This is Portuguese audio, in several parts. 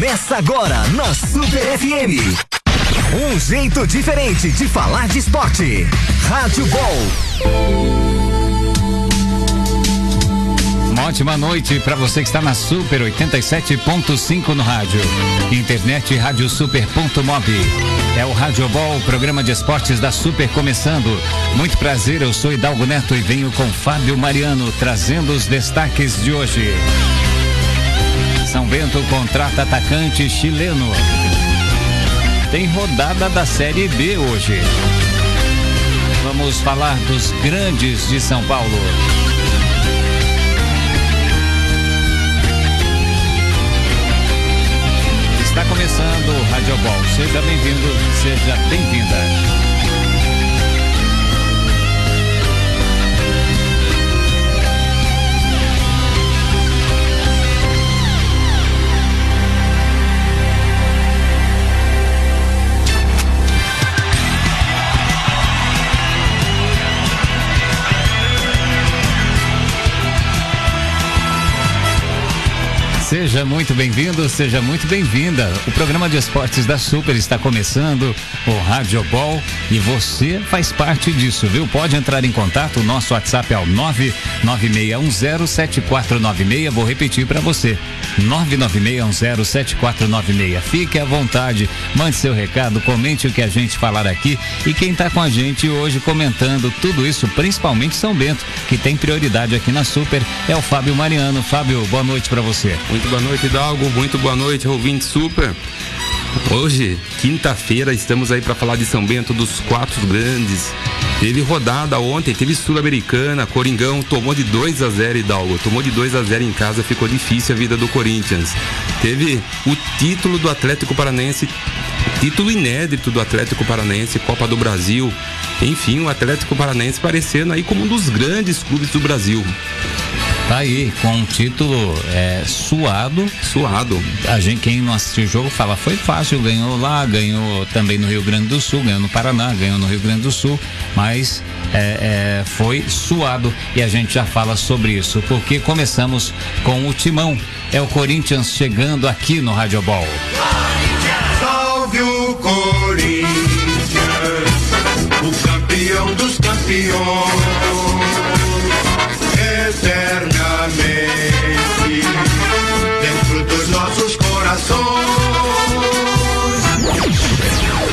Começa agora na Super FM. Um jeito diferente de falar de esporte. Rádio Ball. Uma ótima noite para você que está na Super 87.5 no rádio. Internet radiosuper.mob. É o Rádio Ball, programa de esportes da Super começando. Muito prazer, eu sou Hidalgo Neto e venho com Fábio Mariano trazendo os destaques de hoje. São Bento contrata atacante chileno. Tem rodada da Série B hoje. Vamos falar dos grandes de São Paulo. Está começando o Rádio Ball. Seja bem-vindo, seja bem-vinda. Seja muito bem-vindo, seja muito bem-vinda. O programa de esportes da Super está começando, o Rádio Ball, e você faz parte disso, viu? Pode entrar em contato, o nosso WhatsApp é o 996107496. Vou repetir para você: 996107496. Fique à vontade, mande seu recado, comente o que a gente falar aqui. E quem está com a gente hoje comentando tudo isso, principalmente São Bento, que tem prioridade aqui na Super, é o Fábio Mariano. Fábio, boa noite para você. Boa noite, Hidalgo. Muito boa noite, ouvinte super. Hoje, quinta-feira, estamos aí para falar de São Bento dos quatro grandes. Teve rodada ontem, teve Sul-Americana, Coringão tomou de 2 a 0 Hidalgo. Tomou de 2 a 0 em casa, ficou difícil a vida do Corinthians. Teve o título do Atlético Paranense, título inédito do Atlético Paranense, Copa do Brasil. Enfim, o Atlético Paranense parecendo aí como um dos grandes clubes do Brasil. Tá aí, com um título é, suado. Suado. A gente, quem não assistiu o jogo fala, foi fácil, ganhou lá, ganhou também no Rio Grande do Sul, ganhou no Paraná, ganhou no Rio Grande do Sul, mas é, é, foi suado e a gente já fala sobre isso, porque começamos com o Timão. É o Corinthians chegando aqui no Rádio Ball. Salve o Corinthians, o campeão dos campeões.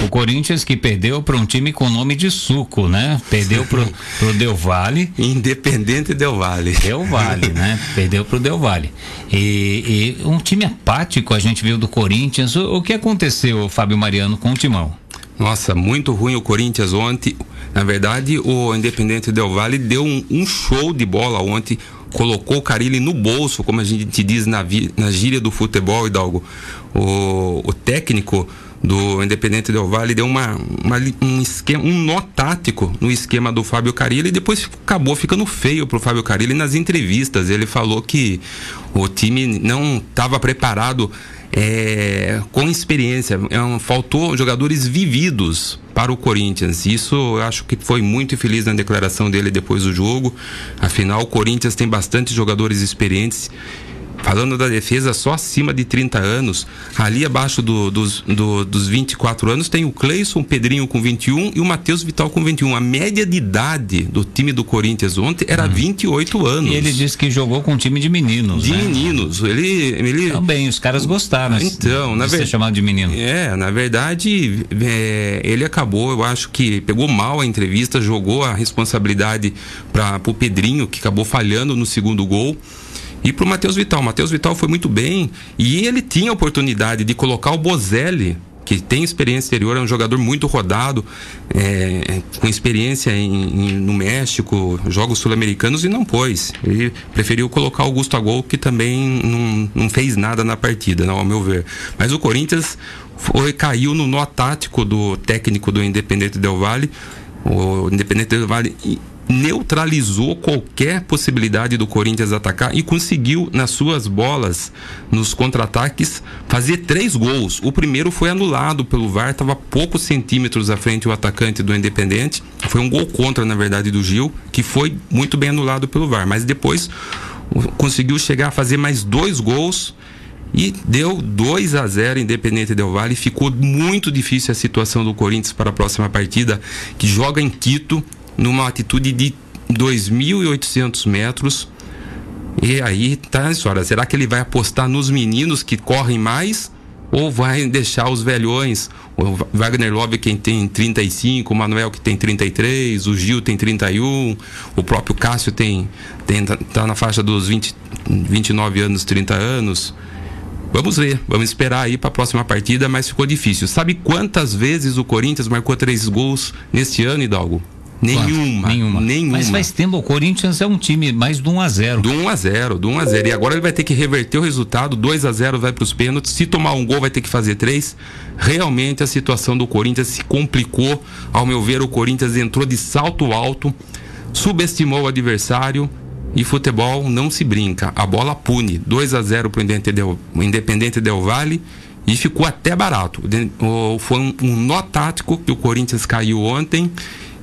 O Corinthians que perdeu para um time com nome de suco, né? Perdeu pro, pro Del Valle. Independente Del Valle. Del Valle, né? Perdeu pro Del Valle. E, e, um time apático a gente viu do Corinthians. O, o que aconteceu, Fábio Mariano, com o Timão? Nossa, muito ruim o Corinthians ontem. Na verdade, o Independente Del Valle deu um, um show de bola ontem colocou o Carilli no bolso, como a gente diz na, na gíria do futebol, Hidalgo. O, o técnico do Independente Del Valle deu uma, uma, um esquema, um nó tático no esquema do Fábio Carilli e depois acabou ficando feio pro Fábio Carilli nas entrevistas. Ele falou que o time não estava preparado é, com experiência. É, faltou jogadores vividos para o Corinthians. Isso eu acho que foi muito infeliz na declaração dele depois do jogo. Afinal, o Corinthians tem bastante jogadores experientes falando da defesa só acima de 30 anos, ali abaixo do, dos, do, dos 24 anos, tem o Cleison, o Pedrinho com 21 e o Matheus Vital com 21. A média de idade do time do Corinthians ontem era uhum. 28 anos. E ele disse que jogou com um time de meninos. De né? meninos. Ele, ele. Também, os caras gostaram. Então, na verdade. chamado de menino. É, na verdade, é, ele acabou, eu acho que pegou mal a entrevista, jogou a responsabilidade para o Pedrinho, que acabou falhando no segundo gol. E para o Matheus Vital. O Matheus Vital foi muito bem e ele tinha a oportunidade de colocar o Bozelli que tem experiência exterior, é um jogador muito rodado, é, com experiência em, em, no México, jogos sul-americanos e não pôs. Ele preferiu colocar o Augusto Agol, que também não, não fez nada na partida, não, ao meu ver. Mas o Corinthians foi, caiu no nó tático do técnico do Independente Del Valle. O Independente Del Valle neutralizou qualquer possibilidade do Corinthians atacar e conseguiu, nas suas bolas, nos contra-ataques, fazer três gols. O primeiro foi anulado pelo VAR, estava poucos centímetros à frente o atacante do Independente. Foi um gol contra, na verdade, do Gil, que foi muito bem anulado pelo VAR. Mas depois conseguiu chegar a fazer mais dois gols E deu 2 a 0 Independente Del Vale. Ficou muito difícil a situação do Corinthians para a próxima partida, que joga em Quito, numa altitude de 2.800 metros. E aí tá história. Será que ele vai apostar nos meninos que correm mais? Ou vai deixar os velhões? O Wagner Love, quem tem 35, o Manuel, que tem 33, o Gil tem 31, o próprio Cássio tem, tem tá na faixa dos 20, 29 anos, 30 anos. Vamos ver, vamos esperar aí para a próxima partida, mas ficou difícil. Sabe quantas vezes o Corinthians marcou três gols neste ano, Hidalgo? Nenhuma, nenhuma. Nenhuma. Mas faz tempo, o Corinthians é um time mais do 1 a 0 Do 1 a 0 do 1 a 0 E agora ele vai ter que reverter o resultado, 2 a 0 vai para os pênaltis. Se tomar um gol, vai ter que fazer três. Realmente a situação do Corinthians se complicou. Ao meu ver, o Corinthians entrou de salto alto, subestimou o adversário. E futebol não se brinca. A bola pune. 2 a 0 para o Independente Del Vale e ficou até barato. Foi um, um nó tático que o Corinthians caiu ontem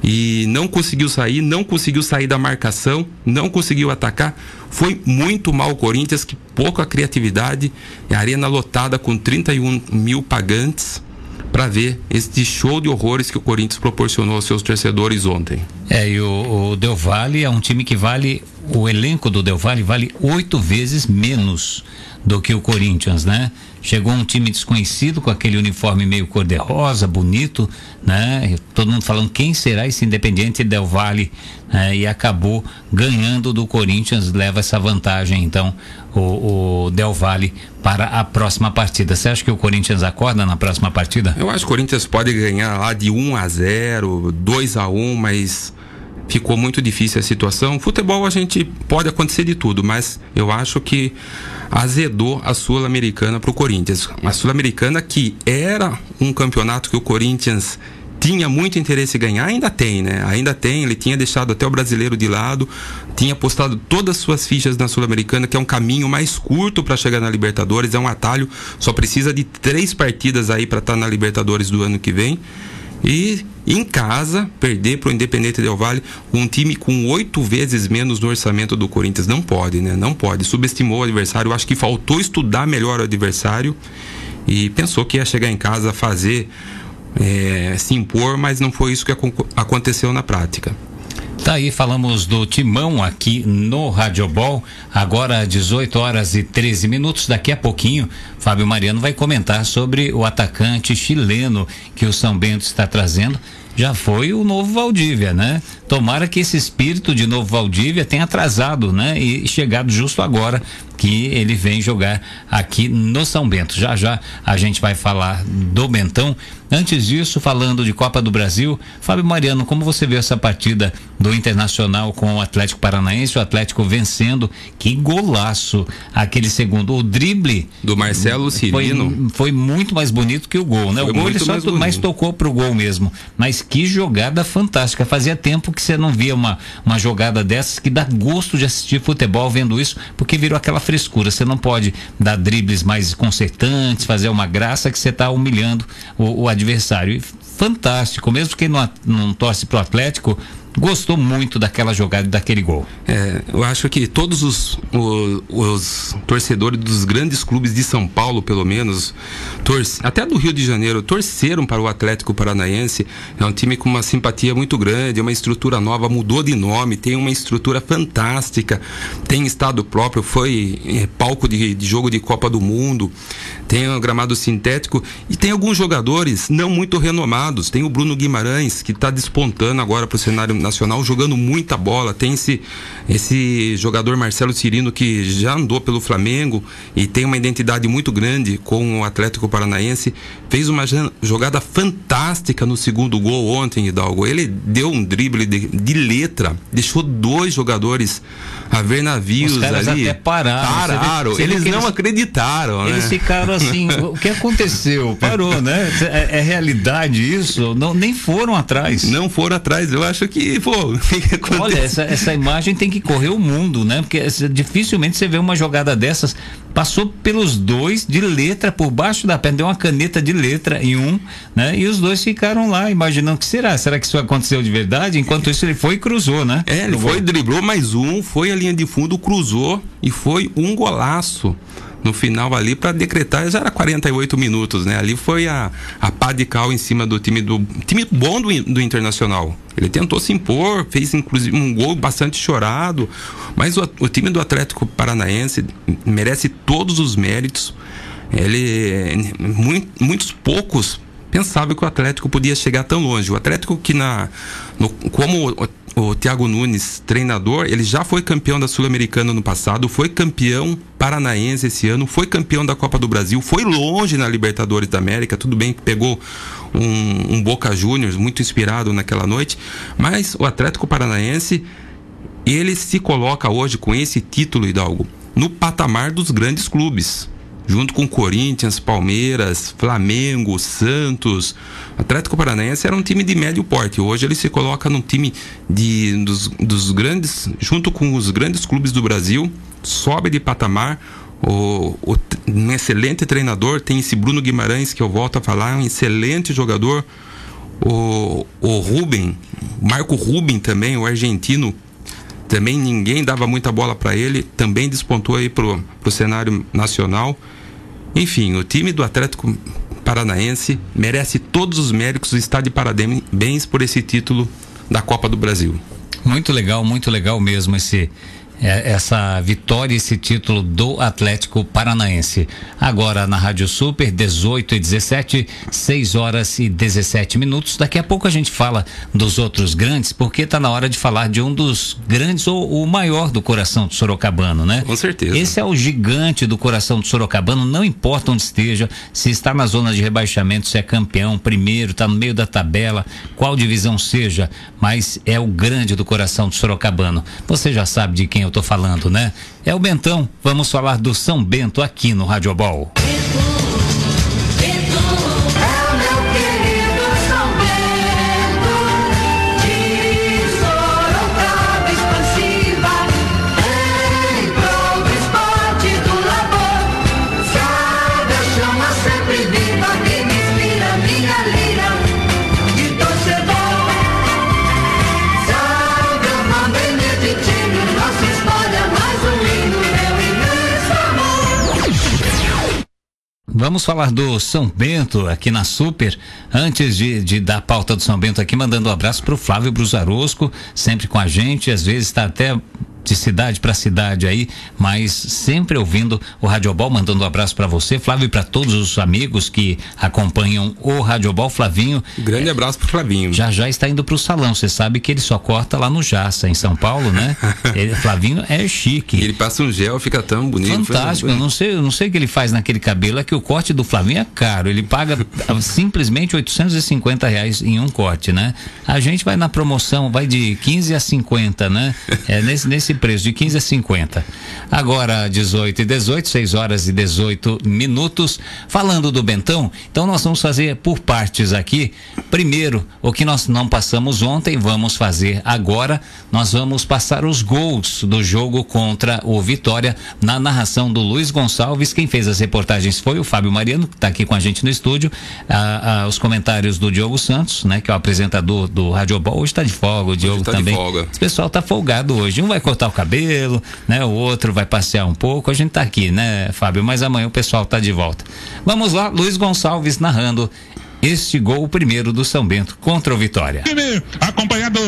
e não conseguiu sair, não conseguiu sair da marcação, não conseguiu atacar. Foi muito mal o Corinthians, que pouca criatividade, a arena lotada com 31 mil pagantes para ver este show de horrores que o Corinthians proporcionou aos seus torcedores ontem. É, e o, o Del Valle é um time que vale, o elenco do Del Valle vale oito vezes menos do que o Corinthians, né? Chegou um time desconhecido com aquele uniforme meio cor-de-rosa, bonito, né? Todo mundo falando quem será esse Independiente Del Valle, né? E acabou ganhando do Corinthians, leva essa vantagem, então, o, o Del Valle para a próxima partida. Você acha que o Corinthians acorda na próxima partida? Eu acho que o Corinthians pode ganhar lá de 1 a 0, 2 a 1, mas ficou muito difícil a situação. Futebol a gente pode acontecer de tudo, mas eu acho que azedou a Sul-Americana para o Corinthians. A Sul-Americana que era um campeonato que o Corinthians tinha muito interesse em ganhar, ainda tem, né? Ainda tem, ele tinha deixado até o brasileiro de lado, tinha postado todas as suas fichas na Sul-Americana, que é um caminho mais curto para chegar na Libertadores, é um atalho, só precisa de três partidas aí para estar tá na Libertadores do ano que vem. E em casa, perder para o Independente Del Vale, um time com oito vezes menos no orçamento do Corinthians. Não pode, né? Não pode. Subestimou o adversário. Acho que faltou estudar melhor o adversário e pensou que ia chegar em casa fazer, é, se impor, mas não foi isso que aconteceu na prática. Tá aí, falamos do Timão aqui no Radiobol, agora 18 horas e 13 minutos. Daqui a pouquinho, Fábio Mariano vai comentar sobre o atacante chileno que o São Bento está trazendo já foi o novo Valdívia, né? Tomara que esse espírito de novo Valdívia tenha atrasado, né? E chegado justo agora que ele vem jogar aqui no São Bento. Já já a gente vai falar do Bentão. Antes disso, falando de Copa do Brasil, Fábio Mariano, como você viu essa partida do Internacional com o Atlético Paranaense, o Atlético vencendo, que golaço! Aquele segundo, o drible do Marcelo Cirino foi, foi muito mais bonito que o gol, né? Foi o gol ele só mais, mais tocou pro gol mesmo, mas que jogada fantástica! Fazia tempo que você não via uma, uma jogada dessas que dá gosto de assistir futebol vendo isso, porque virou aquela frescura. Você não pode dar dribles mais concertantes, fazer uma graça que você está humilhando o, o adversário. E fantástico, mesmo quem não, não torce pro Atlético, gostou muito daquela jogada daquele gol. É, eu acho que todos os, os, os, torcedores dos grandes clubes de São Paulo, pelo menos, torce, até do Rio de Janeiro, torceram para o Atlético Paranaense. É um time com uma simpatia muito grande, uma estrutura nova, mudou de nome, tem uma estrutura fantástica, tem estado próprio, foi é, palco de, de jogo de Copa do Mundo, tem um gramado sintético e tem alguns jogadores não muito renomados. Tem o Bruno Guimarães, que está despontando agora para o cenário nacional jogando muita bola. Tem esse, esse jogador Marcelo Cirino que já andou pelo Flamengo e tem uma identidade muito grande com o Atlético Paranaense. Fez uma jogada fantástica no segundo gol ontem, Hidalgo. Ele deu um drible de, de letra, deixou dois jogadores a ver navios Os caras ali. Até pararam. Pararam. Eles não eles, acreditaram. Eles né? ficaram assim. o que aconteceu? Parou, né? É, é realidade isso? Não, nem foram atrás. Não foram atrás. Eu acho que pô, Olha, essa, essa imagem tem que correr o mundo, né? Porque dificilmente você vê uma jogada dessas. Passou pelos dois de letra por baixo da perna, deu uma caneta de letra em um, né? E os dois ficaram lá imaginando que será? Será que isso aconteceu de verdade? Enquanto isso ele foi e cruzou, né? É, ele foi, driblou mais um, foi a linha de fundo, cruzou e foi um golaço no final ali para decretar, já era 48 minutos, né? Ali foi a, a pá de cal em cima do time do time bom do, do Internacional. Ele tentou se impor, fez inclusive um gol bastante chorado, mas o, o time do Atlético Paranaense merece todos os méritos. Ele muito, muitos poucos pensavam que o Atlético podia chegar tão longe. O Atlético que na no, como o Thiago Nunes, treinador, ele já foi campeão da Sul-Americana no passado, foi campeão paranaense esse ano, foi campeão da Copa do Brasil, foi longe na Libertadores da América, tudo bem que pegou um, um Boca Juniors muito inspirado naquela noite, mas o Atlético Paranaense, ele se coloca hoje com esse título, Hidalgo, no patamar dos grandes clubes junto com Corinthians, Palmeiras, Flamengo, Santos. Atlético Paranaense era um time de médio porte. Hoje ele se coloca num time de, dos, dos grandes, junto com os grandes clubes do Brasil, sobe de patamar. O, o, um excelente treinador, tem esse Bruno Guimarães que eu volto a falar, um excelente jogador. O, o Ruben, Marco Ruben também, o argentino, também ninguém dava muita bola para ele, também despontou aí pro, pro cenário nacional. Enfim, o time do Atlético Paranaense merece todos os méritos e está de parabéns por esse título da Copa do Brasil. Muito legal, muito legal mesmo esse essa vitória, esse título do Atlético Paranaense. Agora na Rádio Super, 18 e 17, 6 horas e 17 minutos. Daqui a pouco a gente fala dos outros grandes, porque está na hora de falar de um dos grandes ou o maior do coração do Sorocabano, né? Com certeza. Esse é o gigante do coração do Sorocabano, não importa onde esteja, se está na zona de rebaixamento, se é campeão, primeiro, está no meio da tabela, qual divisão seja, mas é o grande do coração do Sorocabano. Você já sabe de quem eu estou falando, né? É o Bentão. Vamos falar do São Bento aqui no Rádio Ball. Vamos falar do São Bento aqui na Super. Antes de, de dar pauta do São Bento aqui, mandando um abraço para o Flávio Brusarosco, sempre com a gente. Às vezes está até de cidade para cidade aí, mas sempre ouvindo o Radiobol, mandando um abraço para você, Flávio, e para todos os amigos que acompanham o Radiobol. Flavinho. Grande abraço pro Flavinho. Já já está indo pro salão. Você sabe que ele só corta lá no Jaça, em São Paulo, né? ele, Flavinho é chique. Ele passa um gel, fica tão bonito. Fantástico. Eu não sei, eu não sei o que ele faz naquele cabelo, é que o corte do Flavinho é caro. Ele paga simplesmente 850 reais em um corte, né? A gente vai na promoção, vai de 15 a 50, né? É nesse, nesse preço, de 15 a 50. Agora, 18 e 18, 6 horas e 18 minutos. Falando do Bentão, então nós vamos fazer por partes aqui. Primeiro, o que nós não passamos ontem, vamos fazer agora. Nós vamos passar os gols do jogo contra o Vitória na narração do Luiz Gonçalves. Quem fez as reportagens foi o Fábio Mariano, que está aqui com a gente no estúdio. Ah, ah, os comentários do Diogo Santos, né, que é o apresentador do Rádio Ball. Hoje está de folga, o Diogo tá também. De folga. O pessoal está folgado hoje. Um vai cortar o cabelo, né? O outro vai passear um pouco. A gente está aqui, né, Fábio? Mas amanhã o pessoal está de volta. Vamos lá, Luiz Gonçalves narrando este gol primeiro do São Bento contra o Vitória. Time acompanhado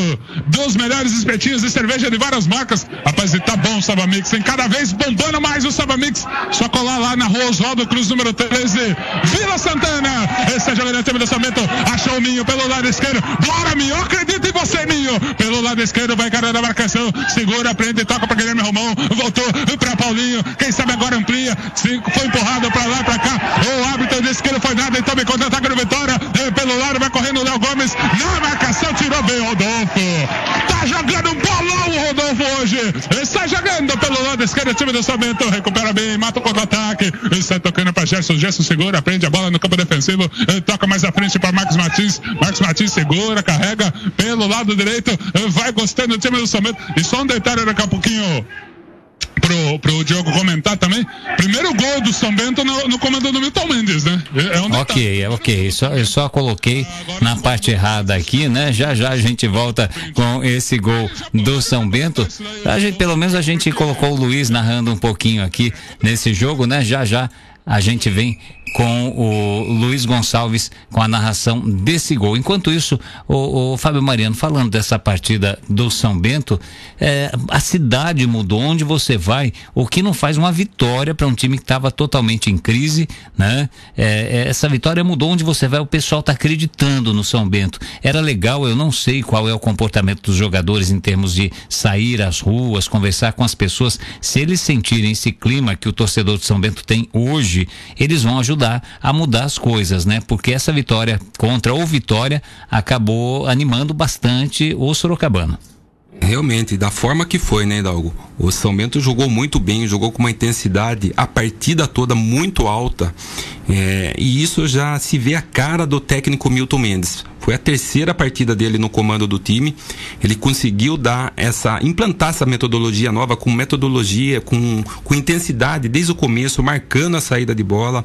dos melhores espetinhos de cerveja de várias marcas. Rapaz, e tá bom o Sabamix, tem cada vez bombando mais o Sabamix. Só colar lá na rua Oswaldo Cruz, número 13, Vila Santana. Esse é o jogador time do São Bento, achou o Minho pelo lado esquerdo. Bora, Minho, acredito em você, Minho. Pelo lado esquerdo, vai carregando a marcação, segura, prende, toca pra Guilherme Romão, voltou pra Paulinho, quem sabe agora amplia, foi empurrado pra lá, pra cá. O árbitro disse que não foi nada, então me contra-ataque no Vitória. Pelo lado vai correndo o Léo Gomes. Na marcação tirou bem o Rodolfo. Tá jogando bolão o Rodolfo hoje. Está jogando pelo lado esquerdo. Time do Samento recupera bem, mata o contra-ataque. Está tocando para Gerson. Gerson segura, prende a bola no campo defensivo. Toca mais à frente para Marcos Martins. Marcos Martins segura, carrega pelo lado direito. Vai gostando do time do Samento. E só um detalhe daqui a pouquinho. Pro, pro Diogo comentar também. Primeiro gol do São Bento no, no comando do Milton Mendes, né? É um ok, ok. Só, eu só coloquei na parte errada aqui, né? Já já a gente volta com esse gol do São Bento. A gente, pelo menos a gente colocou o Luiz narrando um pouquinho aqui nesse jogo, né? Já já a gente vem com o Luiz Gonçalves com a narração desse gol. Enquanto isso, o, o Fábio Mariano falando dessa partida do São Bento, é, a cidade mudou. Onde você vai, o que não faz uma vitória para um time que estava totalmente em crise, né? É, é, essa vitória mudou. Onde você vai, o pessoal está acreditando no São Bento. Era legal, eu não sei qual é o comportamento dos jogadores em termos de sair às ruas, conversar com as pessoas. Se eles sentirem esse clima que o torcedor de São Bento tem hoje, eles vão ajudar ajudar a mudar as coisas, né? Porque essa vitória contra o Vitória acabou animando bastante o Sorocabana. Realmente, da forma que foi, né, Hidalgo? O São Bento jogou muito bem, jogou com uma intensidade, a partida toda muito alta. É, e isso já se vê a cara do técnico Milton Mendes. Foi a terceira partida dele no comando do time. Ele conseguiu dar essa, implantar essa metodologia nova com metodologia, com, com intensidade desde o começo, marcando a saída de bola,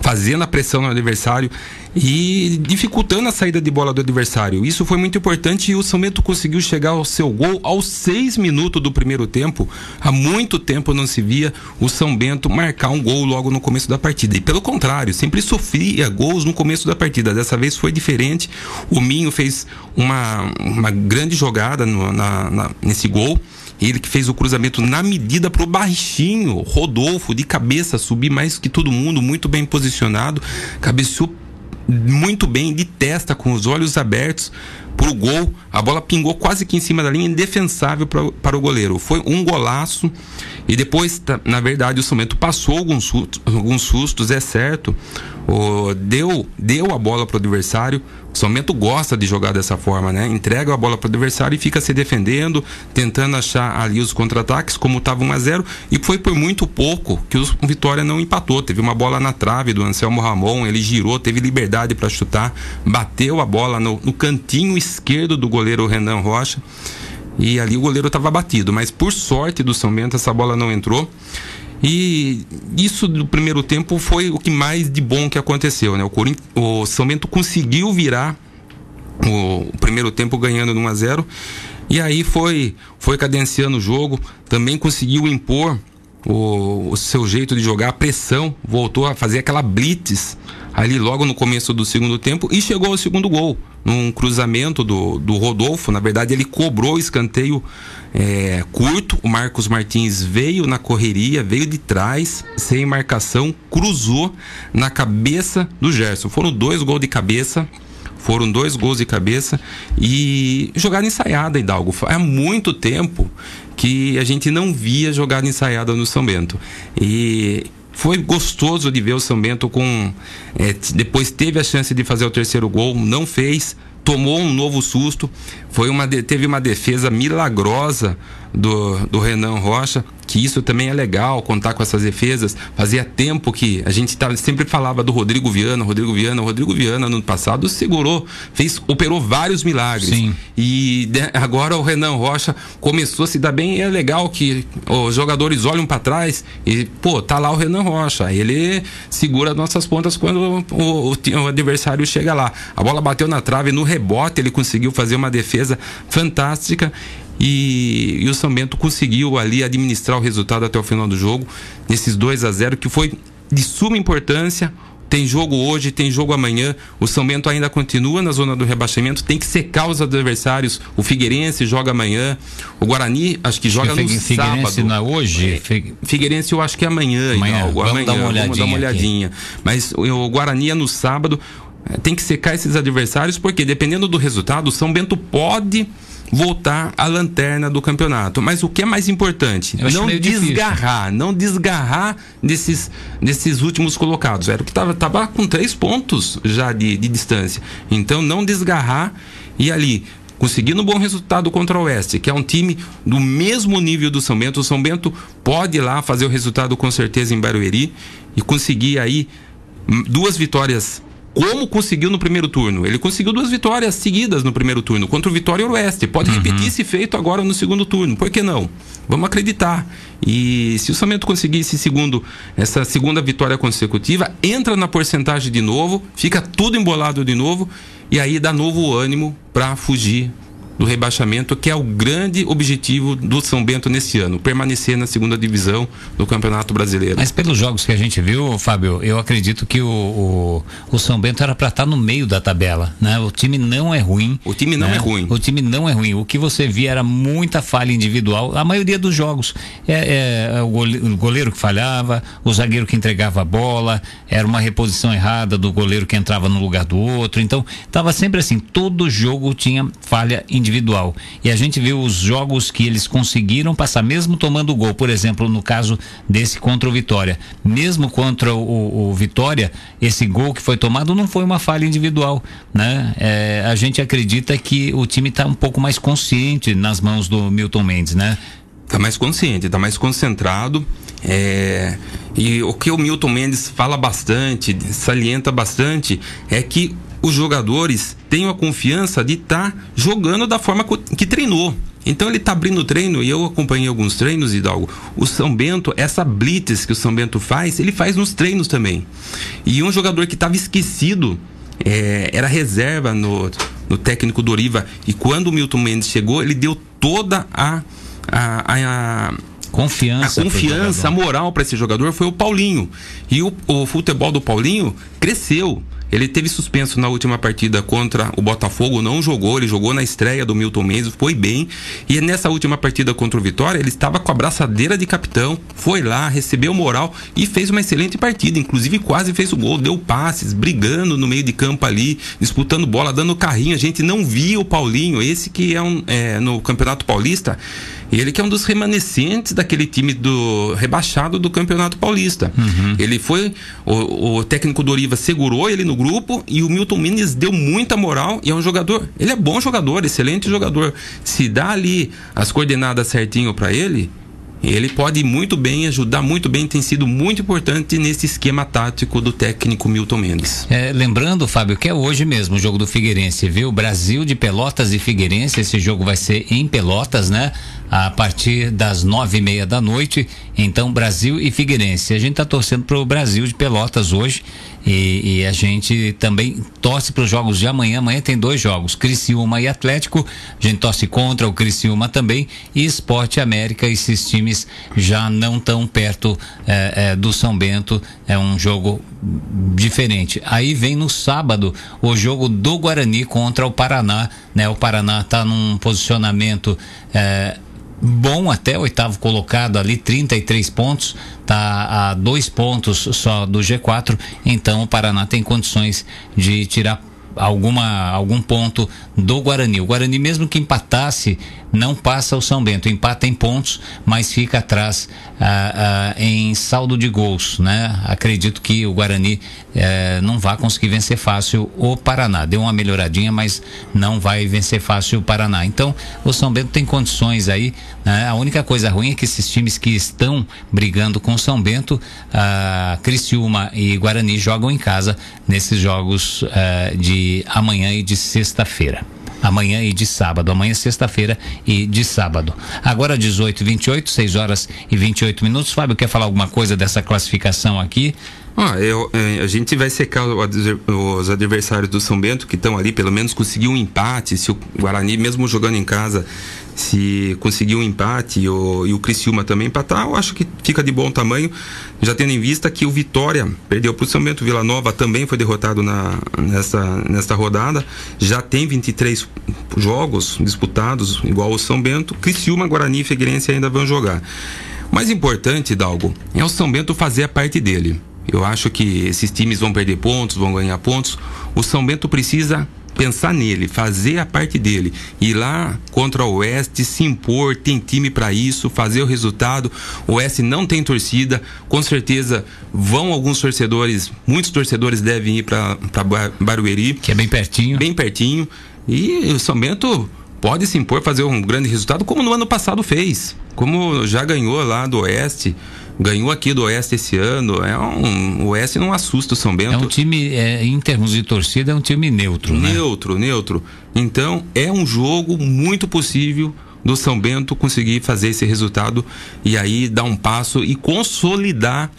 fazendo a pressão no adversário e dificultando a saída de bola do adversário. Isso foi muito importante e o São Bento conseguiu chegar ao seu gol aos seis minutos do primeiro tempo. Há muito tempo não se via o São Bento marcar um gol logo no começo da partida. E pelo contrário, sempre sofria gols no começo da partida. Dessa vez foi diferente. O Minho fez uma, uma grande jogada no, na, na, nesse gol. Ele que fez o cruzamento na medida pro baixinho, Rodolfo, de cabeça, subir mais que todo mundo, muito bem posicionado, cabeceou muito bem, de testa, com os olhos abertos pro gol. A bola pingou quase que em cima da linha, indefensável pra, para o goleiro. Foi um golaço. E depois, tá, na verdade, o São Bento passou alguns sustos, alguns sustos é certo. Deu, deu a bola adversário o São Bento gosta de jogar dessa forma, né? Entrega a bola para o adversário e fica se defendendo, tentando achar ali os contra-ataques, como estava 1 a 0 e foi por muito pouco que o Vitória não empatou. Teve uma bola na trave do Anselmo Ramon, ele girou, teve liberdade para chutar, bateu a bola no, no cantinho esquerdo do goleiro Renan Rocha e ali o goleiro estava batido, mas por sorte do São Bento essa bola não entrou. E isso do primeiro tempo foi o que mais de bom que aconteceu, né? O, Corin... o São Bento conseguiu virar o, primeiro tempo ganhando no 1 a 0 e aí foi foi cadenciando o jogo, também conseguiu impor o, o, seu jeito de jogar, a pressão, voltou a fazer aquela blitz ali logo no começo do segundo tempo e chegou ao segundo gol num cruzamento do, do Rodolfo. Na verdade, ele cobrou o escanteio é, curto. O Marcos Martins veio na correria, veio de trás, sem marcação, cruzou na cabeça do Gerson. Foram dois gols de cabeça. Foram dois gols de cabeça e jogada ensaiada, Hidalgo. Há muito tempo que a gente não via jogada ensaiada no São Bento. E foi gostoso de ver o São Bento com. É, depois teve a chance de fazer o terceiro gol, não fez, tomou um novo susto. Foi uma, teve uma defesa milagrosa do, do Renan Rocha, que isso também é legal, contar com essas defesas. Fazia tempo que a gente tava, sempre falava do Rodrigo Viana, Rodrigo Viana, Rodrigo Viana no passado segurou, fez, operou vários milagres. Sim. E de, agora o Renan Rocha começou a se dar bem e é legal que os jogadores olham para trás e, pô, tá lá o Renan Rocha. Ele segura nossas pontas quando o, o, o adversário chega lá. A bola bateu na trave, no rebote ele conseguiu fazer uma defesa fantástica e, e, o São Bento conseguiu ali administrar o resultado até o final do jogo, nesses 2 a 0 que foi de suma importância. Tem jogo hoje, tem jogo amanhã. O São Bento ainda continua na zona do rebaixamento. Tem que secar os adversários. O Figueirense joga amanhã. O Guarani, acho que joga acho que no Figueirense sábado. não é hoje? É, Figueirense eu acho que é amanhã. Amanhã. Vamos amanhã. Dar uma olhadinha vamos dar uma olhadinha. Aqui. Mas o Guarani é no sábado. É, tem que secar esses adversários, porque dependendo do resultado, o São Bento pode voltar à lanterna do campeonato. Mas o que é mais importante? Não desgarrar, difícil. não desgarrar desses, desses últimos colocados. Era o que estava tava com três pontos já de, de distância. Então não desgarrar e ali conseguindo um bom resultado contra o Oeste, que é um time do mesmo nível do São Bento. O São Bento pode ir lá fazer o resultado com certeza em Barueri e conseguir aí duas vitórias como conseguiu no primeiro turno. Ele conseguiu duas vitórias seguidas no primeiro turno, contra o Vitória e o Oeste. Pode uhum. repetir esse feito agora no segundo turno. Por que não? Vamos acreditar. E se o São Bento conseguir esse segundo, essa segunda vitória consecutiva, entra na porcentagem de novo, fica tudo embolado de novo e aí dá novo ânimo para fugir do rebaixamento, que é o grande objetivo do São Bento nesse ano, permanecer na segunda divisão do Campeonato Brasileiro. Mas pelos jogos que a gente viu, Fábio, eu acredito que o, o, o São Bento era para estar tá no meio da tabela, né? O time não é ruim. O time não né? é ruim. O time não é ruim. O que você via era muita falha individual. A maioria dos jogos é, é, é o goleiro que falhava, o zagueiro que entregava a bola, era uma reposição errada do goleiro que entrava no lugar do outro. Então, estava sempre assim. Todo jogo tinha falha individual individual. E a gente viu os jogos que eles conseguiram passar, mesmo tomando gol, por exemplo, no caso desse contra o Vitória. Mesmo contra o, o Vitória, esse gol que foi tomado não foi uma falha individual. Né? É, a gente acredita que o time está um pouco mais consciente nas mãos do Milton Mendes, né? Tá mais consciente, tá mais concentrado. É, e o que o Milton Mendes fala bastante, salienta bastante, é que os jogadores tenham a confiança de estar tá jogando da forma que treinou. Então ele está abrindo o treino e eu acompanhei alguns treinos, Hidalgo. O São Bento, essa blitz que o São Bento faz, ele faz nos treinos também. E um jogador que estava esquecido é, era reserva no, no técnico Doriva. E quando o Milton Mendes chegou, ele deu toda a, a, a, a confiança, a confiança, a moral para esse jogador foi o Paulinho. E o, o futebol do Paulinho cresceu. Ele teve suspenso na última partida contra o Botafogo, não jogou, ele jogou na estreia do Milton Mendes, foi bem. E nessa última partida contra o Vitória, ele estava com a braçadeira de capitão, foi lá, recebeu moral e fez uma excelente partida. Inclusive, quase fez o gol, deu passes, brigando no meio de campo ali, disputando bola, dando carrinho. A gente não via o Paulinho, esse que é, um, é no Campeonato Paulista ele que é um dos remanescentes daquele time do rebaixado do Campeonato Paulista. Uhum. Ele foi o, o técnico Doriva segurou ele no grupo e o Milton Mendes deu muita moral e é um jogador, ele é bom jogador, excelente jogador. Se dá ali as coordenadas certinho para ele, ele pode muito bem ajudar muito bem, tem sido muito importante nesse esquema tático do técnico Milton Mendes. É, lembrando, Fábio, que é hoje mesmo o jogo do Figueirense, viu? Brasil de Pelotas e Figueirense, esse jogo vai ser em Pelotas, né? A partir das nove e meia da noite. Então, Brasil e Figueirense. A gente está torcendo para o Brasil de Pelotas hoje e, e a gente também torce para os jogos de amanhã. Amanhã tem dois jogos, Criciúma e Atlético. A gente torce contra o Criciúma também e Esporte América. Esses times já não tão perto é, é, do São Bento. É um jogo diferente. Aí vem no sábado o jogo do Guarani contra o Paraná. Né? O Paraná está num posicionamento é, bom até oitavo colocado ali, 33 pontos, tá a dois pontos só do G4, então o Paraná tem condições de tirar alguma algum ponto do Guarani. O Guarani mesmo que empatasse não passa o São Bento, empata em pontos, mas fica atrás ah, ah, em saldo de gols, né? Acredito que o Guarani eh, não vai conseguir vencer fácil o Paraná. Deu uma melhoradinha, mas não vai vencer fácil o Paraná. Então, o São Bento tem condições aí. Né? A única coisa ruim é que esses times que estão brigando com o São Bento, ah, Criciúma e Guarani jogam em casa nesses jogos eh, de amanhã e de sexta-feira amanhã e de sábado. Amanhã, sexta-feira e de sábado. Agora, 18 e 28, 6 horas e 28 minutos. Fábio, quer falar alguma coisa dessa classificação aqui? Ah, eu, é, a gente vai secar os adversários do São Bento que estão ali, pelo menos conseguir um empate. Se o Guarani, mesmo jogando em casa, se conseguir um empate e o, e o Criciúma também empatar, eu acho que fica de bom tamanho, já tendo em vista que o Vitória perdeu para o São Bento, Vila Nova também foi derrotado na, nessa, nessa rodada, já tem 23 jogos disputados, igual o São Bento, Criciúma, Guarani e Figueirense ainda vão jogar. Mais importante, Dalgo, é o São Bento fazer a parte dele. Eu acho que esses times vão perder pontos, vão ganhar pontos. O São Bento precisa pensar nele, fazer a parte dele, ir lá contra o Oeste, se impor, tem time para isso, fazer o resultado. O Oeste não tem torcida, com certeza vão alguns torcedores, muitos torcedores devem ir para Barueri, que é bem pertinho. Bem pertinho. E o São Bento pode se impor, fazer um grande resultado, como no ano passado fez, como já ganhou lá do Oeste ganhou aqui do Oeste esse ano. É um, o Oeste não assusta o São Bento. É um time, é, em termos de torcida, é um time neutro, né? Neutro, neutro. Então, é um jogo muito possível do São Bento conseguir fazer esse resultado e aí dar um passo e consolidar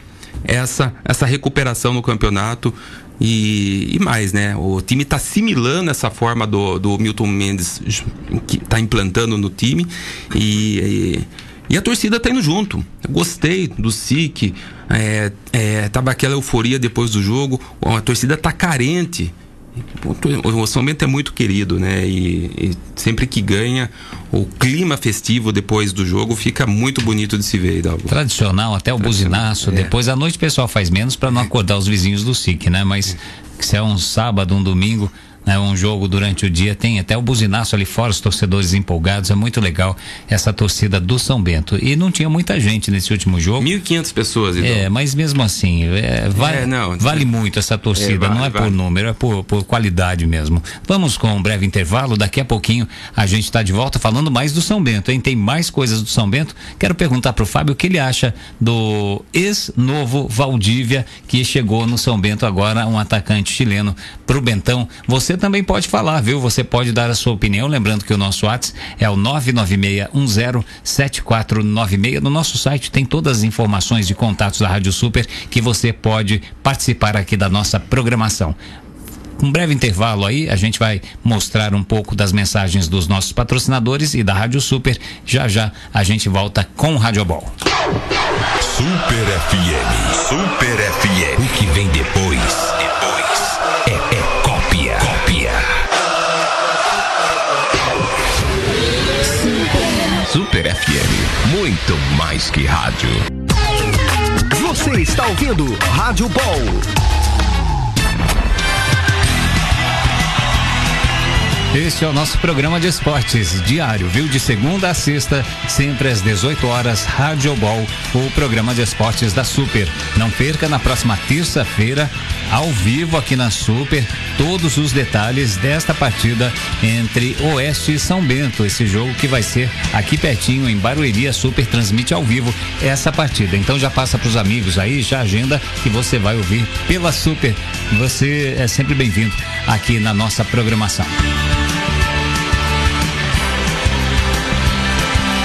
essa, essa recuperação no campeonato. E, e mais, né? O time está assimilando essa forma do, do Milton Mendes que está implantando no time e, e e a torcida tá indo junto. Eu gostei do SIC, é, é, tava aquela euforia depois do jogo. A torcida tá carente. O São Bento é muito querido, né? E, e, sempre que ganha, o clima festivo depois do jogo fica muito bonito de se ver, Hidalgo. Tradicional, até o buzinaço. É. Depois à noite o pessoal faz menos para não acordar os vizinhos do SIC, né? Mas se é um sábado, um domingo, né, um jogo durante o dia, tem até o buzinaço ali fora, os torcedores empolgados, é muito legal essa torcida do São Bento. E não tinha muita gente nesse último jogo. 1.500 pessoas, então. É, mas mesmo assim, é, vale, é, não, vale muito essa torcida, é, vale, não é vale. por número, é por, por qualidade mesmo. Vamos com um breve intervalo, daqui a pouquinho a gente está de volta falando mais do São Bento, hein? Tem mais coisas do São Bento. Quero perguntar para o Fábio o que ele acha do ex-novo Valdívia, que chegou no São Bento agora, um atacante chileno pro Bentão. Você também pode falar, viu? Você pode dar a sua opinião, lembrando que o nosso WhatsApp é o 996107496. No nosso site tem todas as informações de contatos da Rádio Super que você pode participar aqui da nossa programação um breve intervalo aí, a gente vai mostrar um pouco das mensagens dos nossos patrocinadores e da Rádio Super. Já já a gente volta com o Rádio Ball. Super FM. Super FM. O que vem? Depois FM. Muito mais que rádio. Você está ouvindo Rádio Ball. Este é o nosso programa de esportes diário, viu? De segunda a sexta, sempre às 18 horas, Rádio Ball, o programa de esportes da Super. Não perca na próxima terça-feira, ao vivo aqui na Super, todos os detalhes desta partida entre Oeste e São Bento. Esse jogo que vai ser aqui pertinho, em Barueri, a Super transmite ao vivo essa partida. Então já passa para os amigos aí, já agenda que você vai ouvir pela Super. Você é sempre bem-vindo aqui na nossa programação.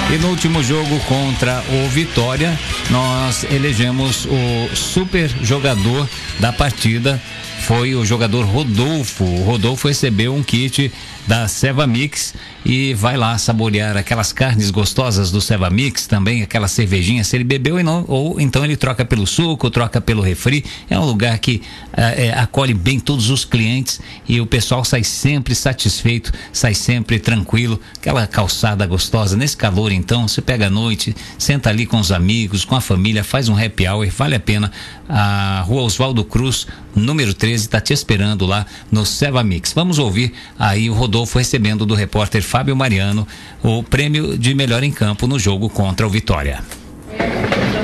E no último jogo contra o Vitória, nós elegemos o super jogador da partida. Foi o jogador Rodolfo. O Rodolfo recebeu um kit da Seva Mix e vai lá saborear aquelas carnes gostosas do Seva Mix, também aquela cervejinha, se ele bebeu e não, ou então ele troca pelo suco, troca pelo refri. É um lugar que é, acolhe bem todos os clientes e o pessoal sai sempre satisfeito, sai sempre tranquilo. Aquela calçada gostosa, nesse calor então, você pega a noite, senta ali com os amigos, com a família, faz um happy hour, vale a pena. A rua Oswaldo Cruz, número 13, está te esperando lá no Seva Mix. Vamos ouvir aí o Rodolfo recebendo do repórter Fábio Mariano o prêmio de melhor em campo no jogo contra o Vitória.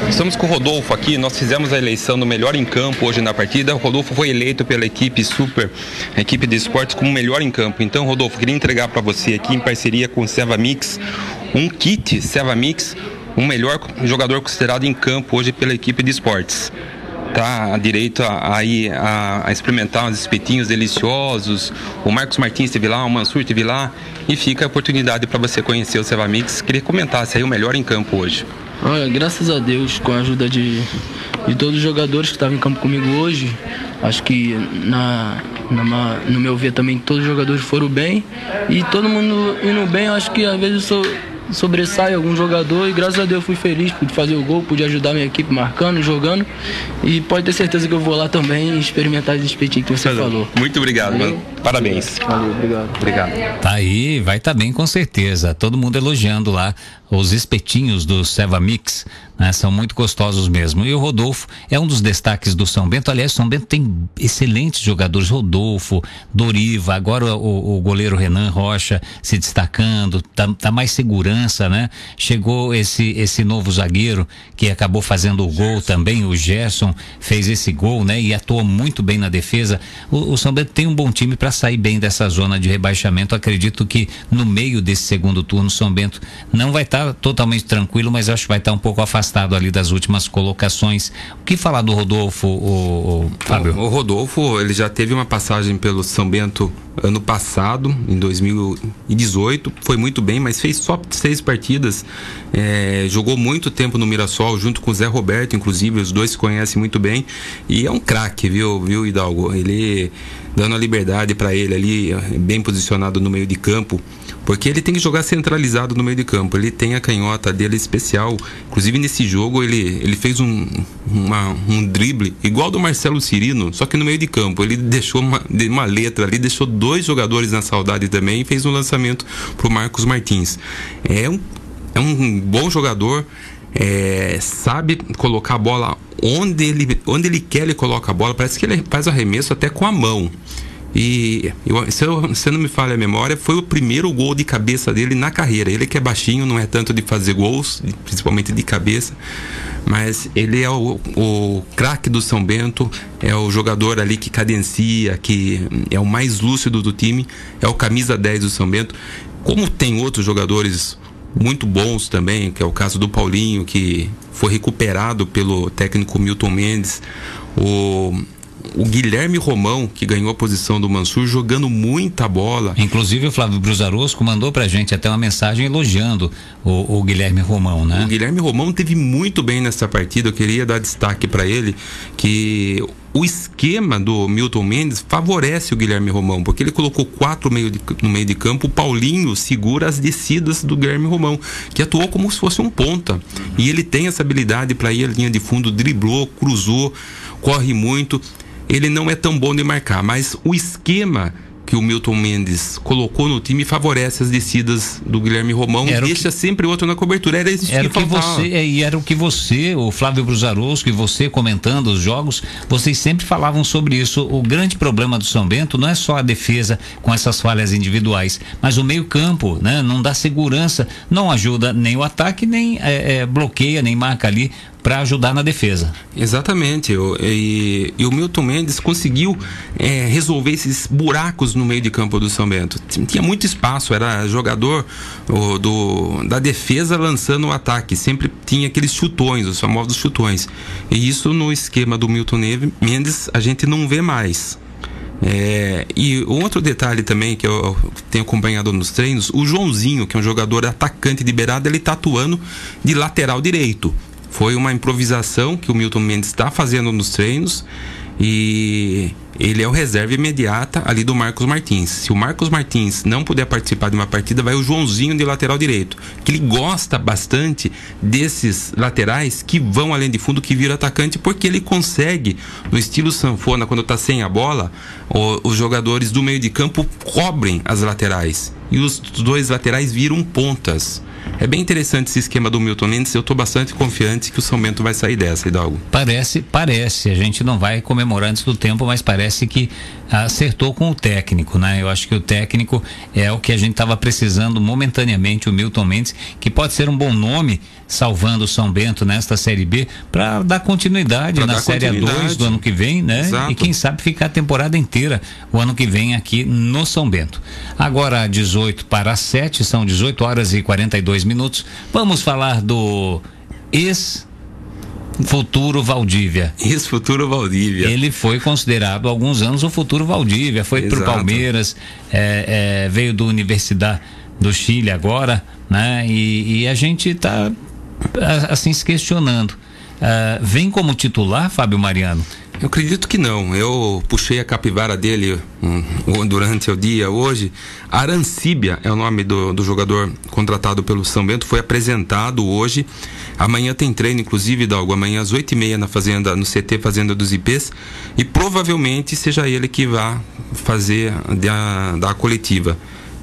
Estamos com o Rodolfo aqui, nós fizemos a eleição do melhor em campo hoje na partida. O Rodolfo foi eleito pela equipe Super, equipe de esportes, como melhor em campo. Então, Rodolfo, queria entregar para você aqui, em parceria com o Seva Mix, um kit Seva Mix, o melhor jogador considerado em campo hoje pela equipe de esportes tá direito a, a, a, experimentar uns espetinhos deliciosos. O Marcos Martins esteve lá, o Mansur esteve lá e fica a oportunidade para você conhecer o Sevamix. Queria comentar se aí o melhor em campo hoje. Olha, graças a Deus, com a ajuda de, de todos os jogadores que estavam em campo comigo hoje, acho que na, na, no meu ver também todos os jogadores foram bem e todo mundo indo bem, acho que às vezes eu sou sobressai algum jogador e graças a Deus fui feliz, pude fazer o gol, pude ajudar minha equipe marcando, jogando e pode ter certeza que eu vou lá também experimentar esse espetinho que você Valeu. falou. Muito obrigado, mano. Parabéns. Valeu, obrigado. Obrigado. Tá aí, vai estar tá bem com certeza. Todo mundo elogiando lá os espetinhos do Seva Mix, né? São muito gostosos mesmo. E o Rodolfo é um dos destaques do São Bento. Aliás, São Bento tem excelentes jogadores. Rodolfo, Doriva, agora o, o goleiro Renan Rocha se destacando, tá, tá, mais segurança, né? Chegou esse, esse novo zagueiro que acabou fazendo o gol também, o Gerson fez esse gol, né? E atuou muito bem na defesa. O, o São Bento tem um bom time para sair bem dessa zona de rebaixamento. Acredito que no meio desse segundo turno, São Bento não vai estar tá está totalmente tranquilo, mas acho que vai estar tá um pouco afastado ali das últimas colocações. O que falar do Rodolfo, o, o Fábio? O, o Rodolfo, ele já teve uma passagem pelo São Bento ano passado, em 2018, foi muito bem, mas fez só seis partidas. É, jogou muito tempo no Mirassol, junto com o Zé Roberto, inclusive, os dois se conhecem muito bem. E é um craque, viu, viu, Hidalgo? Ele dando a liberdade para ele ali, bem posicionado no meio de campo. Porque ele tem que jogar centralizado no meio de campo. Ele tem a canhota dele especial. Inclusive nesse jogo ele, ele fez um, uma, um drible igual do Marcelo Cirino, só que no meio de campo. Ele deixou uma, uma letra ali, deixou dois jogadores na saudade também e fez um lançamento pro Marcos Martins. É um, é um bom jogador. É, sabe colocar a bola onde ele, onde ele quer, ele coloca a bola. Parece que ele faz arremesso até com a mão. E eu, se, eu, se não me falha a memória, foi o primeiro gol de cabeça dele na carreira. Ele que é baixinho, não é tanto de fazer gols, principalmente de cabeça, mas ele é o, o craque do São Bento, é o jogador ali que cadencia, que é o mais lúcido do time, é o camisa 10 do São Bento. Como tem outros jogadores muito bons também, que é o caso do Paulinho, que foi recuperado pelo técnico Milton Mendes. O o Guilherme Romão, que ganhou a posição do Mansur, jogando muita bola. Inclusive o Flávio Brusarosco mandou pra gente até uma mensagem elogiando o, o, Guilherme Romão, né? O Guilherme Romão teve muito bem nessa partida. Eu queria dar destaque para ele que o esquema do Milton Mendes favorece o Guilherme Romão, porque ele colocou quatro meio de, no meio de campo, o Paulinho segura as descidas do Guilherme Romão, que atuou como se fosse um ponta. E ele tem essa habilidade para ir à linha de fundo, driblou, cruzou, corre muito ele não é tão bom de marcar, mas o esquema que o Milton Mendes colocou no time favorece as descidas do Guilherme Romão e deixa que... sempre outro na cobertura. Era isso era que, que você é, E era o que você, o Flávio Brusarosco e você comentando os jogos, vocês sempre falavam sobre isso. O grande problema do São Bento não é só a defesa com essas falhas individuais, mas o meio campo, né? Não dá segurança, não ajuda nem o ataque, nem é, é, bloqueia, nem marca ali para ajudar na defesa. Exatamente. E, e, o Milton Mendes conseguiu é, resolver esses buracos no meio de campo do São Bento. Tinha muito espaço, era jogador o, do, da defesa lançando o ataque. Sempre tinha aqueles chutões, os famosos chutões. E isso no esquema do Milton Mendes a gente não vê mais. É, e outro detalhe também que eu tenho acompanhado nos treinos, o Joãozinho, que é um jogador atacante de beirada, ele está atuando de lateral direito. Foi uma improvisação que o Milton Mendes está fazendo nos treinos e ele é o reserva imediata ali do Marcos Martins. Se o Marcos Martins não puder participar de uma partida, vai o Joãozinho de lateral direito, que ele gosta bastante desses laterais que vão além de fundo, que viram atacante, porque ele consegue, no estilo sanfona, quando está sem a bola, o, os jogadores do meio de campo cobrem as laterais e os dois laterais viram pontas. É bem interessante esse esquema do Milton Mendes. Eu estou bastante confiante que o São Bento vai sair dessa, Hidalgo. Parece, parece. A gente não vai comemorar antes do tempo, mas parece que acertou com o técnico, né? Eu acho que o técnico é o que a gente estava precisando momentaneamente, o Milton Mendes, que pode ser um bom nome salvando o São Bento nesta Série B para dar continuidade pra na dar Série A2 do ano que vem, né? Exato. E quem sabe ficar a temporada inteira o ano que vem aqui no São Bento. Agora 18 para 7, são 18 horas e 42 minutos. Vamos falar do ex Futuro Valdívia. Isso, Futuro Valdívia. Ele foi considerado há alguns anos o Futuro Valdívia. Foi para o Palmeiras, é, é, veio do Universidade do Chile agora, né? E, e a gente está assim se questionando. Uh, vem como titular, Fábio Mariano? Eu acredito que não. Eu puxei a capivara dele um, durante o dia hoje. Arancíbia é o nome do, do jogador contratado pelo São Bento. Foi apresentado hoje. Amanhã tem treino, inclusive, Dalgo. Amanhã às oito e meia na fazenda, no CT Fazenda dos IPs. E provavelmente seja ele que vá fazer da, da coletiva.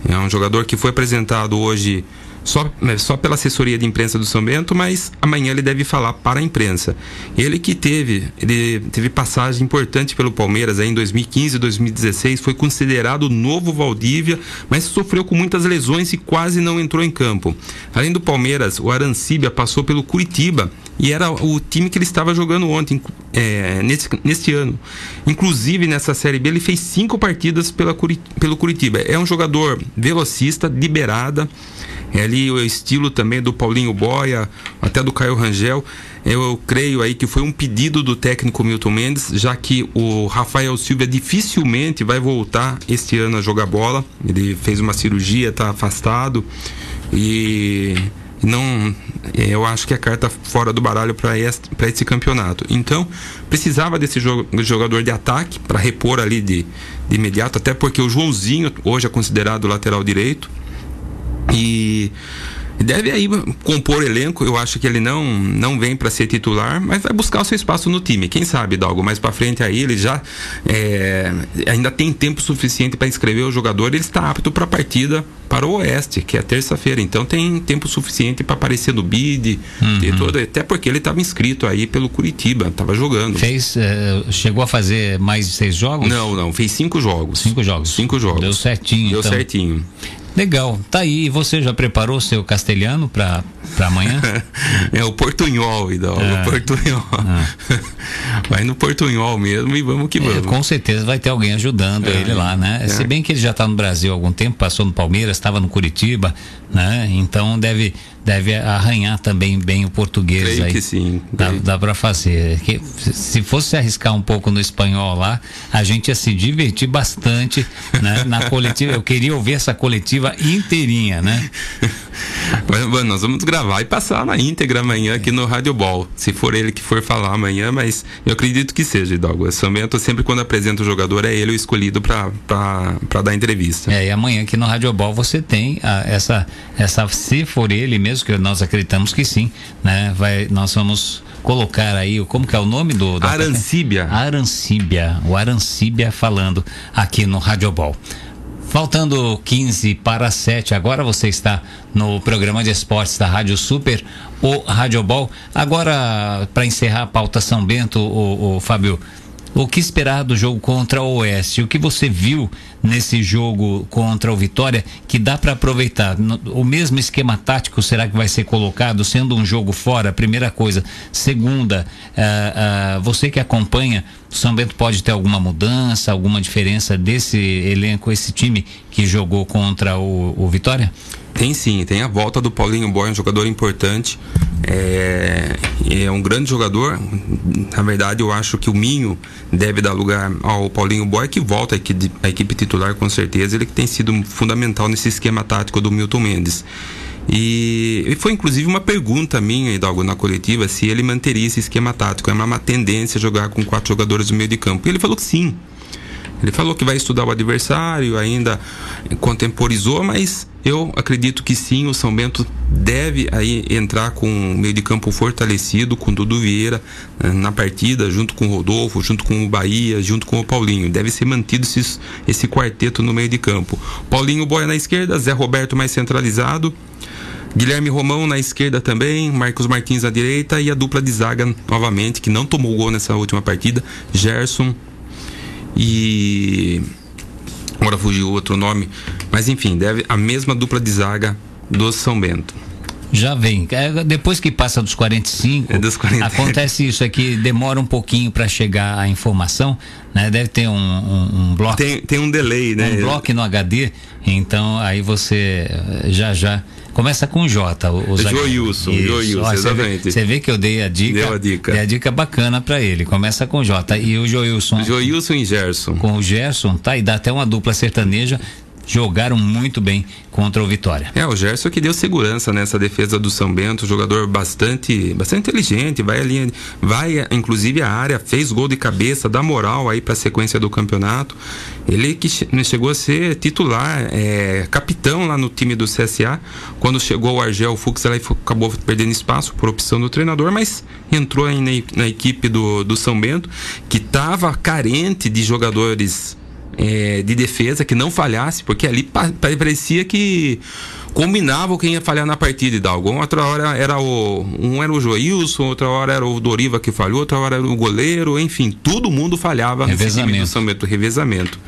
É um jogador que foi apresentado hoje só, né, só pela assessoria de imprensa do São Bento, mas amanhã ele deve falar para a imprensa. Ele que teve, ele teve passagem importante pelo Palmeiras aí em 2015 e 2016, foi considerado o novo Valdívia, mas sofreu com muitas lesões e quase não entrou em campo. Além do Palmeiras, o Arancíbia passou pelo Curitiba e era o time que ele estava jogando ontem, é, nesse, neste ano. Inclusive nessa Série B ele fez cinco partidas pela, pelo Curitiba. É um jogador velocista, liberada É ali o estilo também do Paulinho Boia, até do Caio Rangel. Eu creio aí que foi um pedido do técnico Milton Mendes, já que o Rafael Silva dificilmente vai voltar este ano a jogar bola. Ele fez uma cirurgia, está afastado e não eu acho que a carta fora do baralho para esse campeonato. Então, precisava desse jogador de ataque para repor ali de, de imediato, até porque o Joãozinho hoje é considerado lateral direito. E deve aí compor elenco. Eu acho que ele não não vem para ser titular, mas vai buscar o seu espaço no time. Quem sabe, algo mais para frente aí ele já é, ainda tem tempo suficiente para inscrever o jogador. Ele está apto para a partida para o Oeste, que é terça-feira. Então tem tempo suficiente para aparecer no bid, uhum. todo, até porque ele estava inscrito aí pelo Curitiba, estava jogando. Fez, uh, chegou a fazer mais de seis jogos? Não, não, fez cinco jogos. Cinco jogos. Cinco jogos. Deu certinho. Deu então. certinho. Legal, tá aí. E você já preparou seu castelhano para amanhã? é o portunhol, Idol. É. O portunhol. Ah. Vai no portunhol mesmo e vamos que é, vamos. É, com certeza vai ter alguém ajudando é. ele lá, né? É. Se bem que ele já está no Brasil há algum tempo, passou no Palmeiras, estava no Curitiba, né? Então deve deve arranhar também bem o português Creio aí. que sim. Dá, dá para fazer. Que, se fosse arriscar um pouco no espanhol lá, a gente ia se divertir bastante né? na coletiva. Eu queria ouvir essa coletiva inteirinha, né? Bueno, nós vamos gravar e passar na íntegra amanhã aqui no Rádio Ball. Se for ele que for falar amanhã, mas eu acredito que seja, Hidalgo. Eu sempre quando apresento o jogador, é ele o escolhido para dar entrevista. É, e amanhã aqui no Rádio Ball você tem a, essa, essa, se for ele mesmo, que nós acreditamos que sim, né? Vai, nós vamos colocar aí, como que é o nome do... do Arancíbia. Arancíbia, o Arancíbia falando aqui no Rádio Ball. Faltando 15 para 7, agora você está no programa de esportes da Rádio Super, o Rádio Ball. Agora, para encerrar a pauta São Bento, o, o Fábio, o que esperar do jogo contra o Oeste? O que você viu nesse jogo contra o Vitória que dá para aproveitar? O mesmo esquema tático será que vai ser colocado, sendo um jogo fora? Primeira coisa. Segunda, uh, uh, você que acompanha, o São Bento pode ter alguma mudança, alguma diferença desse elenco, esse time que jogou contra o, o Vitória? Tem sim, tem a volta do Paulinho Boy, um jogador importante. É, é um grande jogador. Na verdade, eu acho que o Minho deve dar lugar ao Paulinho Boy, que volta à equipe, à equipe titular com certeza. Ele que tem sido fundamental nesse esquema tático do Milton Mendes. E, foi inclusive uma pergunta minha, Hidalgo, na coletiva, se ele manteria esse esquema tático. É uma tendência jogar com quatro jogadores no meio de campo. E ele falou que sim. Ele falou que vai estudar o adversário, ainda contemporizou, mas eu acredito que sim, o São Bento deve aí entrar com o meio de campo fortalecido, com Dudu Vieira eh, na partida, junto com o Rodolfo, junto com o Bahia, junto com o Paulinho. Deve ser mantido esse, esse quarteto no meio de campo. Paulinho Boia na esquerda, Zé Roberto mais centralizado. Guilherme Romão na esquerda também, Marcos Martins à direita e a dupla de zaga novamente, que não tomou gol nessa última partida, Gerson e agora fugiu outro nome, mas enfim, deve a mesma dupla de zaga do São Bento. Já vem. É, depois que passa dos 45, é dos 40. acontece isso, é que demora um pouquinho para chegar a informação, né? Deve ter um, um, um bloco. Tem, tem um delay, né? Um bloco no HD, então aí você já já Começa com J. O, o Joilson, Joilson, exatamente. Você vê, vê, que eu dei a dica. Deu a dica. Dei a dica bacana para ele. Começa com J. E o Joilson. Joilson e Gerson. Com o Gerson, tá? E dá até uma dupla sertaneja jogaram muito bem contra o Vitória. É, o Gerson que deu segurança nessa defesa do São Bento, jogador bastante, bastante inteligente, vai ali, vai inclusive a área, fez gol de cabeça, dá moral aí para a sequência do campeonato. Ele que chegou a ser titular, é, capitão lá no time do CSA, quando chegou o Argel Fux, ela acabou perdendo espaço por opção do treinador, mas entrou aí na, na equipe do, do São Bento, que estava carente de jogadores é, de defesa que não falhasse, porque ali parecia que combinava quem ia falhar na partida e Dalgo. Outra hora era o. Um era o Joilson, outra hora era o Doriva que falhou, outra hora era o goleiro, enfim, todo mundo falhava revezamento. time do revezamento.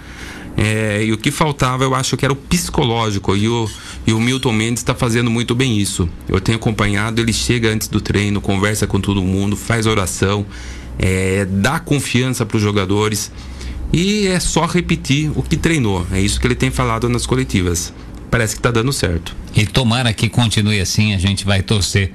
É, e o que faltava, eu acho que era o psicológico. E o, e o Milton Mendes está fazendo muito bem isso. Eu tenho acompanhado, ele chega antes do treino, conversa com todo mundo, faz oração, é, dá confiança para os jogadores. E é só repetir o que treinou. É isso que ele tem falado nas coletivas. parece que está dando certo. E tomara que continue assim, a gente vai torcer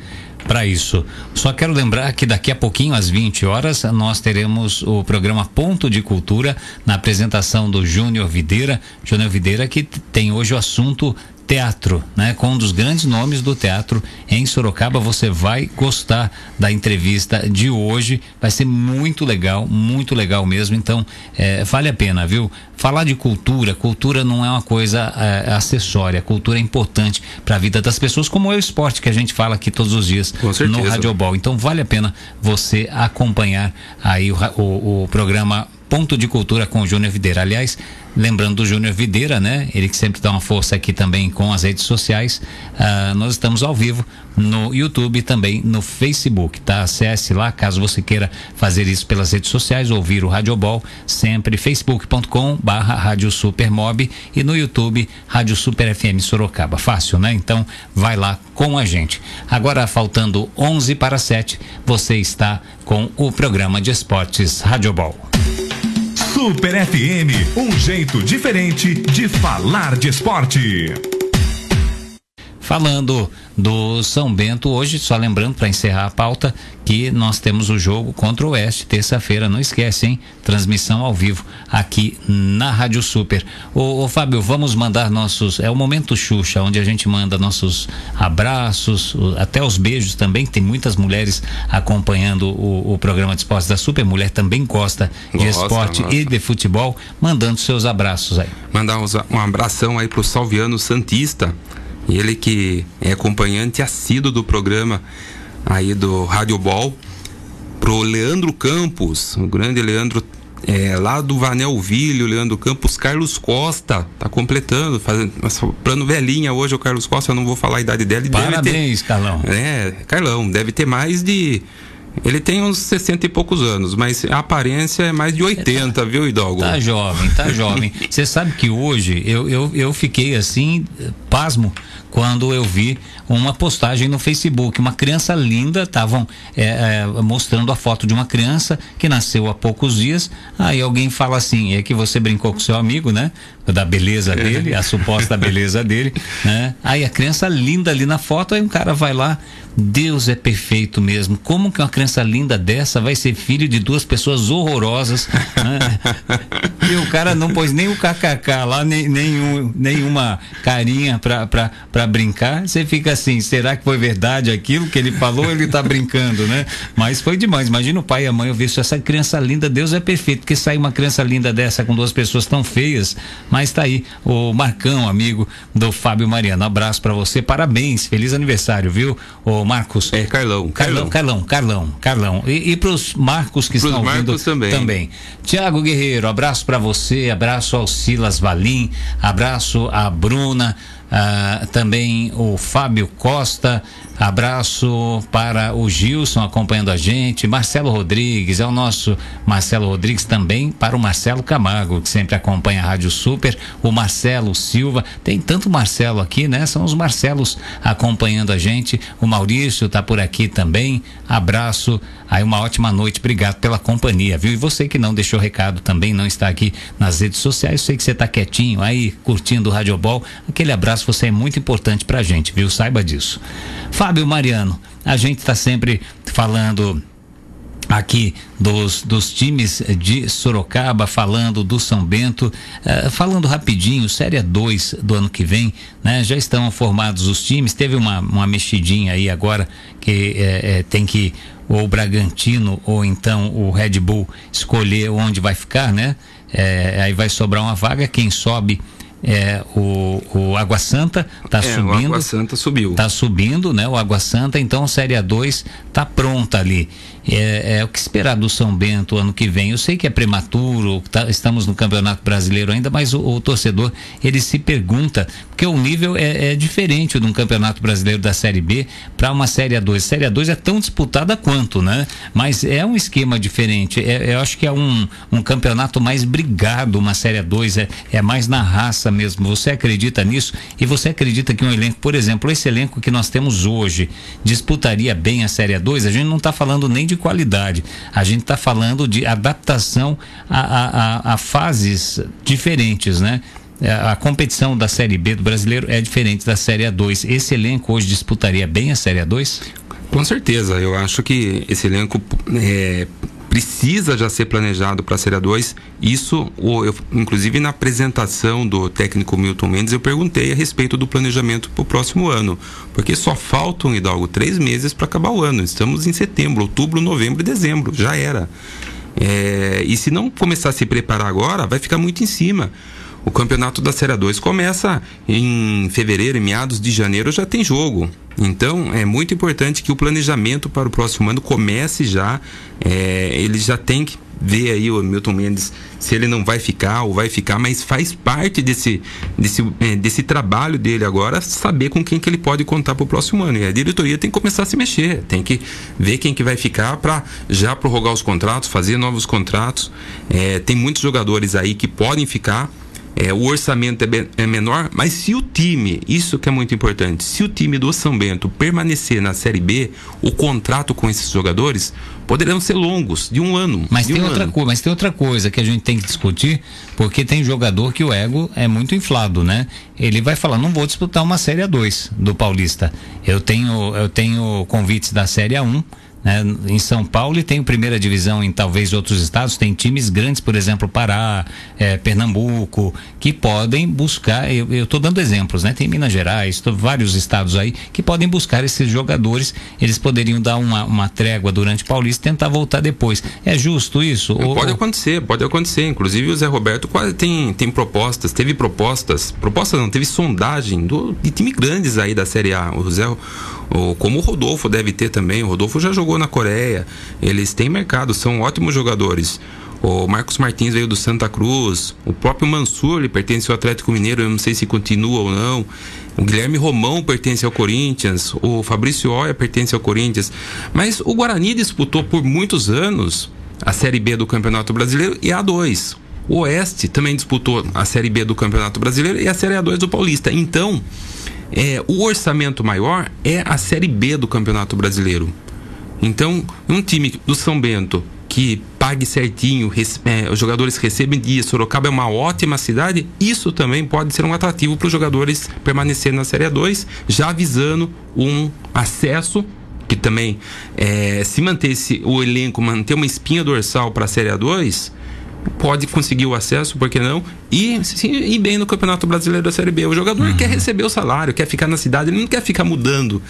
para isso. Só quero lembrar que daqui a pouquinho, às 20 horas, nós teremos o programa Ponto de Cultura na apresentação do Júnior Videira. Júnior Videira que tem hoje o assunto teatro, né? Com um dos grandes nomes do teatro em Sorocaba. Você vai gostar da entrevista de hoje. Vai ser muito legal, muito legal mesmo. Então, é, vale a pena, viu? Falar de cultura, cultura não é uma coisa é, acessória. Cultura é importante para a vida das pessoas, como é o esporte que a gente fala aqui todos os dias no Rádio Ball. Então, vale a pena você acompanhar aí o, o, o programa Ponto de Cultura com o Júnior Videira. Aliás, lembrando do Júnior Videira, né? Ele que sempre dá uma força aqui também com as redes sociais. Uh, nós estamos ao vivo no YouTube e também no Facebook, tá? Acesse lá, caso você queira fazer isso pelas redes sociais, ouvir o Radiobol, sempre facebook.com barra Rádio Supermob e no YouTube Rádio Super FM Sorocaba. Fácil, né? Então, vai lá com a gente. Agora, faltando 11 para 7, você está com o programa de esportes Radiobol. Super FM, um jeito diferente de falar de esporte. Falando do São Bento hoje, só lembrando para encerrar a pauta que nós temos o jogo contra o Oeste terça-feira, não esquece, hein? Transmissão ao vivo aqui na Rádio Super. Ô, ô, Fábio, vamos mandar nossos, é o momento Xuxa, onde a gente manda nossos abraços, até os beijos também, tem muitas mulheres acompanhando o, o programa de esportes da Super, mulher também gosta de gosta, esporte gosta. e de futebol, mandando seus abraços aí. Mandar um abração aí pro Salviano Santista, ele que é acompanhante assíduo do programa aí do Rádio Ball, pro Leandro Campos, o grande Leandro é, lá do Vanelville, o Leandro Campos, Carlos Costa, tá completando, fazendo plano velhinha hoje o Carlos Costa, eu não vou falar a idade dele. Parabéns, ter, Carlão. É, Carlão, deve ter mais de ele tem uns 60 e poucos anos, mas a aparência é mais de 80, tá, viu, Hidalgo? Tá jovem, tá jovem. Você sabe que hoje eu, eu, eu fiquei assim, pasmo, quando eu vi uma postagem no Facebook. Uma criança linda, estavam é, é, mostrando a foto de uma criança que nasceu há poucos dias. Aí alguém fala assim: é que você brincou com seu amigo, né? Da beleza dele, a suposta beleza dele, né? Aí a criança linda ali na foto, aí um cara vai lá. Deus é perfeito mesmo. Como que uma criança linda dessa vai ser filho de duas pessoas horrorosas? Né? e o cara não pôs nem o kkk lá, nem, nenhum, nenhuma carinha pra brincar. Você fica assim, será que foi verdade aquilo que ele falou ou ele está brincando, né? Mas foi demais. Imagina o pai e a mãe, eu vi isso, essa criança linda, Deus é perfeito, porque sair uma criança linda dessa com duas pessoas tão feias, mas tá aí o Marcão, amigo do Fábio Mariano. Abraço para você, parabéns, feliz aniversário, viu? O Marcos. É, Carlão. Carlão, Carlão, Carlão, Carlão. E, e pros Marcos que pros estão Marcos ouvindo também. também. Tiago Guerreiro, abraço para você, abraço ao Silas Valim, abraço a Bruna, ah, também o Fábio Costa, Abraço para o Gilson acompanhando a gente, Marcelo Rodrigues, é o nosso Marcelo Rodrigues também para o Marcelo Camargo, que sempre acompanha a Rádio Super, o Marcelo Silva, tem tanto Marcelo aqui, né? São os Marcelos acompanhando a gente, o Maurício está por aqui também, abraço, aí uma ótima noite, obrigado pela companhia, viu? E você que não deixou recado também, não está aqui nas redes sociais, sei que você está quietinho aí, curtindo o Radiobol, aquele abraço, você é muito importante pra gente, viu? Saiba disso. Fábio Mariano, a gente está sempre falando aqui dos, dos times de Sorocaba, falando do São Bento, eh, falando rapidinho, Série 2 do ano que vem, né? Já estão formados os times, teve uma, uma mexidinha aí agora que eh, eh, tem que ou o Bragantino ou então o Red Bull escolher onde vai ficar, né? aí vai sobrar uma vaga, quem sobe é, o, o Água Santa está é, subindo. O Água Santa subiu. Está subindo, né? O Água Santa, então a Série A2 está pronta ali. É, é, o que esperar do São Bento ano que vem. Eu sei que é prematuro, tá, estamos no Campeonato Brasileiro ainda, mas o, o torcedor ele se pergunta, porque o nível é, é, diferente de um Campeonato Brasileiro da Série B para uma Série A2. Série A2 é tão disputada quanto, né? Mas é um esquema diferente. É, eu acho que é um, um campeonato mais brigado, uma Série A2, é, é mais na raça mesmo. Você acredita nisso? E você acredita que um elenco, por exemplo, esse elenco que nós temos hoje, disputaria bem a Série A2? A gente não está falando nem de qualidade. A gente está falando de adaptação a, a, a, fases diferentes, né? é, a competição da Série B do brasileiro é diferente da Série A2. Esse elenco hoje disputaria bem a Série A2? Com certeza, eu acho que esse elenco é, precisa já ser planejado para a Série 2. Isso, eu, inclusive na apresentação do técnico Milton Mendes, eu perguntei a respeito do planejamento para o próximo ano. Porque só faltam, Hidalgo, três meses para acabar o ano. Estamos em setembro, outubro, novembro e dezembro. Já era. É, e se não começar a se preparar agora, vai ficar muito em cima. O campeonato da Série 2 começa em fevereiro, em meados de janeiro já tem jogo. Então é muito importante que o planejamento para o próximo ano comece já. É, ele já tem que ver aí o Milton Mendes se ele não vai ficar ou vai ficar, mas faz parte desse, desse, é, desse trabalho dele agora saber com quem que ele pode contar para o próximo ano. E a diretoria tem que começar a se mexer, tem que ver quem que vai ficar para já prorrogar os contratos, fazer novos contratos. É, tem muitos jogadores aí que podem ficar é, o orçamento é, é, menor, mas se o time, isso que é muito importante, se o time do São Bento permanecer na Série B, o contrato com esses jogadores poderão ser longos, de um ano. Mas, tem, um outra ano. mas tem outra coisa que a gente tem que discutir, porque tem jogador que o ego é muito inflado, né? Ele vai falar, não vou disputar uma Série A2 do Paulista. Eu tenho, eu tenho convites da Série A1 né? Em São Paulo e tem primeira divisão em talvez outros estados, tem times grandes, por exemplo, Pará, é, Pernambuco, que podem buscar, eu estou dando exemplos, né? Tem Minas Gerais, tô, vários estados aí que podem buscar esses jogadores, eles poderiam dar uma, uma trégua durante o Paulista e tentar voltar depois. É justo isso? Pode ou... acontecer, pode acontecer. Inclusive o Zé Roberto quase tem, tem propostas, teve propostas, propostas não, teve sondagem do, de time grandes aí da Série A. O Zé, o, como o Rodolfo deve ter também, o Rodolfo já jogou na Coreia. Eles têm mercado, são ótimos jogadores. O Marcos Martins veio do Santa Cruz. O próprio Mansur ele pertence ao Atlético Mineiro, eu não sei se continua ou não. O Guilherme Romão pertence ao Corinthians. O Fabrício Oia pertence ao Corinthians. Mas o Guarani disputou por muitos anos a Série B do Campeonato Brasileiro e a A2. O Oeste também disputou a Série B do Campeonato Brasileiro e a Série A2 do Paulista. Então, é, o orçamento maior é a Série B do Campeonato Brasileiro. Então, um time do São Bento que pague certinho, é, os jogadores recebem dia, Sorocaba é uma ótima cidade, isso também pode ser um atrativo para os jogadores permanecerem na Série 2, já avisando um acesso que também é, se manter o elenco, manter uma espinha dorsal para a Série 2, pode conseguir o acesso, por que não? E sim, ir bem no Campeonato Brasileiro da Série B. O jogador uhum. quer receber o salário, quer ficar na cidade, ele não quer ficar mudando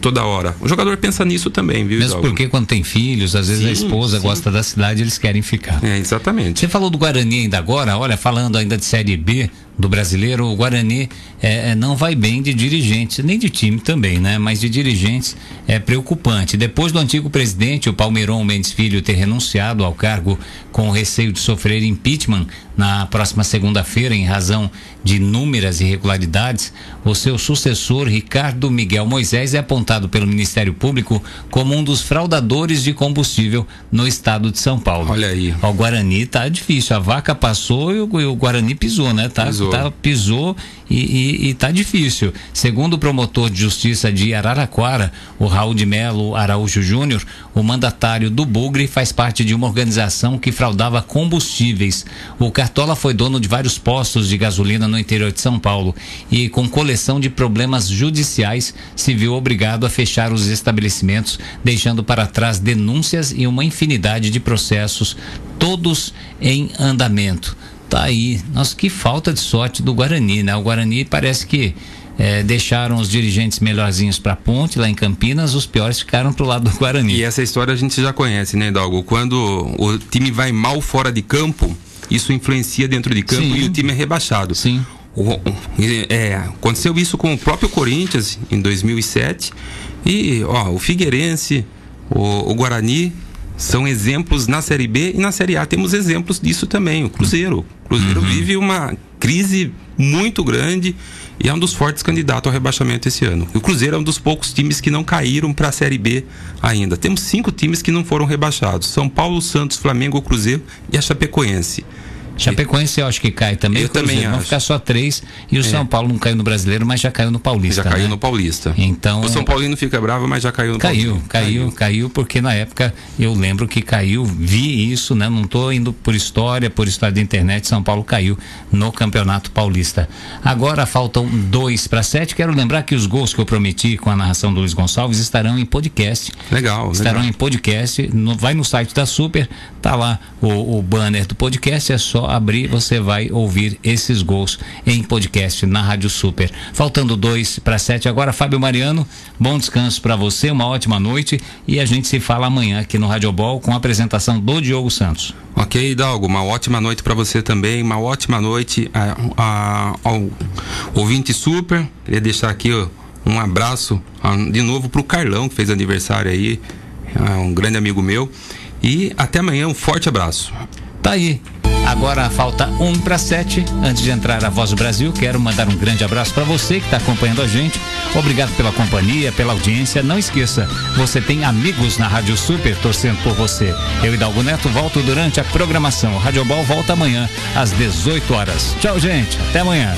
toda hora. O jogador pensa nisso também, viu? Mesmo porque quando tem filhos, às vezes sim, a esposa sim. gosta da cidade, eles querem ficar. É, exatamente. Você falou do Guarani ainda agora, olha, falando ainda de Série B, do brasileiro, o Guarani é, é, não vai bem de dirigentes, nem de time também, né? Mas de dirigentes é preocupante. Depois do antigo presidente, o Palmeiron Mendes Filho, ter renunciado ao cargo com receio de sofrer impeachment na próxima segunda-feira em razão de inúmeras irregularidades, o seu sucessor, Ricardo Miguel Moisés, é apontado pelo Ministério Público como um dos fraudadores de combustível no estado de São Paulo. Olha aí. O Guarani tá difícil. A vaca passou e o, e o Guarani pisou, né? Tá, pisou, tá, pisou e, e, e tá difícil. Segundo o promotor de justiça de Araraquara, o Raul de Melo Araújo Júnior, o mandatário do Bugre faz parte de uma organização que fraudava combustíveis. O Cartola foi dono de vários postos de gasolina no interior de São Paulo e, com coleção de problemas judiciais, se viu obrigado a fechar os estabelecimentos, deixando para trás denúncias e uma infinidade de processos, todos em andamento. Tá aí, nossa, que falta de sorte do Guarani, né? O Guarani parece que é, deixaram os dirigentes melhorzinhos para a ponte lá em Campinas, os piores ficaram pro lado do Guarani. E essa história a gente já conhece, né, Dalgo? Quando o time vai mal fora de campo, isso influencia dentro de campo Sim. e o time é rebaixado. Sim. O, é, aconteceu isso com o próprio Corinthians em 2007 e ó, o Figueirense, o, o Guarani são exemplos na Série B e na Série A temos exemplos disso também. O Cruzeiro, o Cruzeiro uhum. vive uma crise muito grande e é um dos fortes candidatos ao rebaixamento esse ano. O Cruzeiro é um dos poucos times que não caíram para a Série B ainda. Temos cinco times que não foram rebaixados: São Paulo, Santos, Flamengo, Cruzeiro e a Chapecoense. Chapecoense eu acho que cai também. Eu também Vão acho. ficar só três. E o São Paulo não caiu no brasileiro, mas já caiu no Paulista. Já caiu né? no Paulista. Então. O São Paulino fica bravo, mas já caiu no Caiu, Paulista. caiu, caiu, porque na época eu lembro que caiu, vi isso, né? Não estou indo por história, por história da internet, São Paulo caiu no Campeonato Paulista. Agora faltam dois para sete. Quero lembrar que os gols que eu prometi com a narração do Luiz Gonçalves estarão em podcast. Legal, Estarão legal. em podcast. No- vai no site da Super, tá lá o, o banner do podcast. É só abrir, você vai ouvir esses gols em podcast na Rádio Super. Faltando dois para sete agora, Fábio Mariano. Bom descanso para você, uma ótima noite e a gente se fala amanhã aqui no Rádio Ball com a apresentação do Diogo Santos. Ok, Hidalgo, uma ótima noite para você também, uma ótima noite a- a- ao ouvinte super. Queria deixar aqui ó, um abraço ah, de novo pro Carlão, que fez aniversário aí, ah, um grande amigo meu. E até amanhã, um forte abraço. Tá aí. Agora falta um para sete. Antes de entrar a Voz do Brasil, quero mandar um grande abraço para você que está acompanhando a gente. Obrigado pela companhia, pela audiência. Não esqueça, você tem amigos na Rádio Super torcendo por você. Eu e Dalgo Neto volto durante a programação. O Rádio Ball volta amanhã às 18 horas. Tchau, gente. Até amanhã.